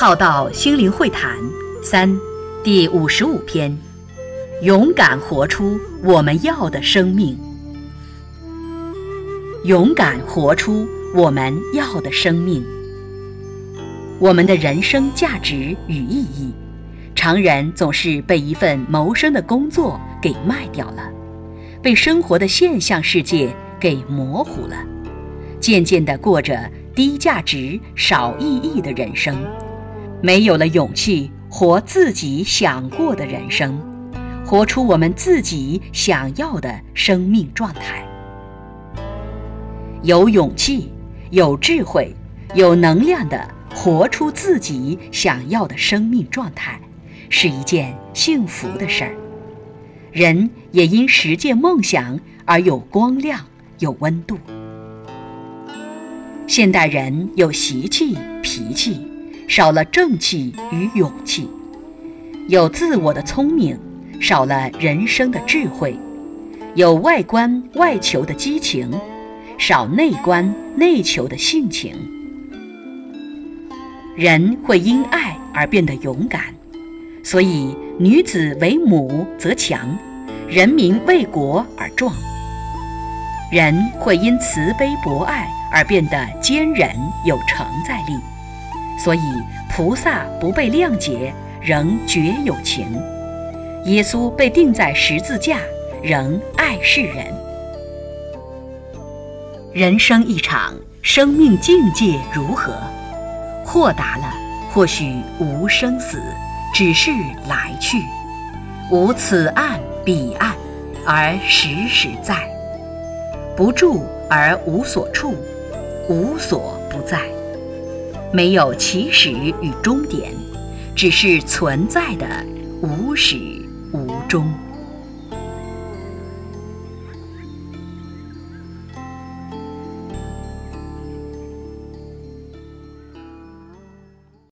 浩道心灵会谈三第五十五篇：勇敢活出我们要的生命。勇敢活出我们要的生命。我们的人生价值与意义，常人总是被一份谋生的工作给卖掉了，被生活的现象世界给模糊了，渐渐地过着低价值、少意义的人生。没有了勇气活自己想过的人生，活出我们自己想要的生命状态。有勇气、有智慧、有能量的活出自己想要的生命状态，是一件幸福的事儿。人也因实践梦想而有光亮、有温度。现代人有习气、脾气。少了正气与勇气，有自我的聪明，少了人生的智慧；有外观外求的激情，少内观内求的性情。人会因爱而变得勇敢，所以女子为母则强，人民为国而壮。人会因慈悲博爱而变得坚韧有承载力。所以，菩萨不被谅解，仍觉有情；耶稣被钉在十字架，仍爱世人。人生一场，生命境界如何？豁达了，或许无生死，只是来去；无此岸彼岸，而时时在；不住而无所处，无所不在。没有起始与终点，只是存在的无始无终。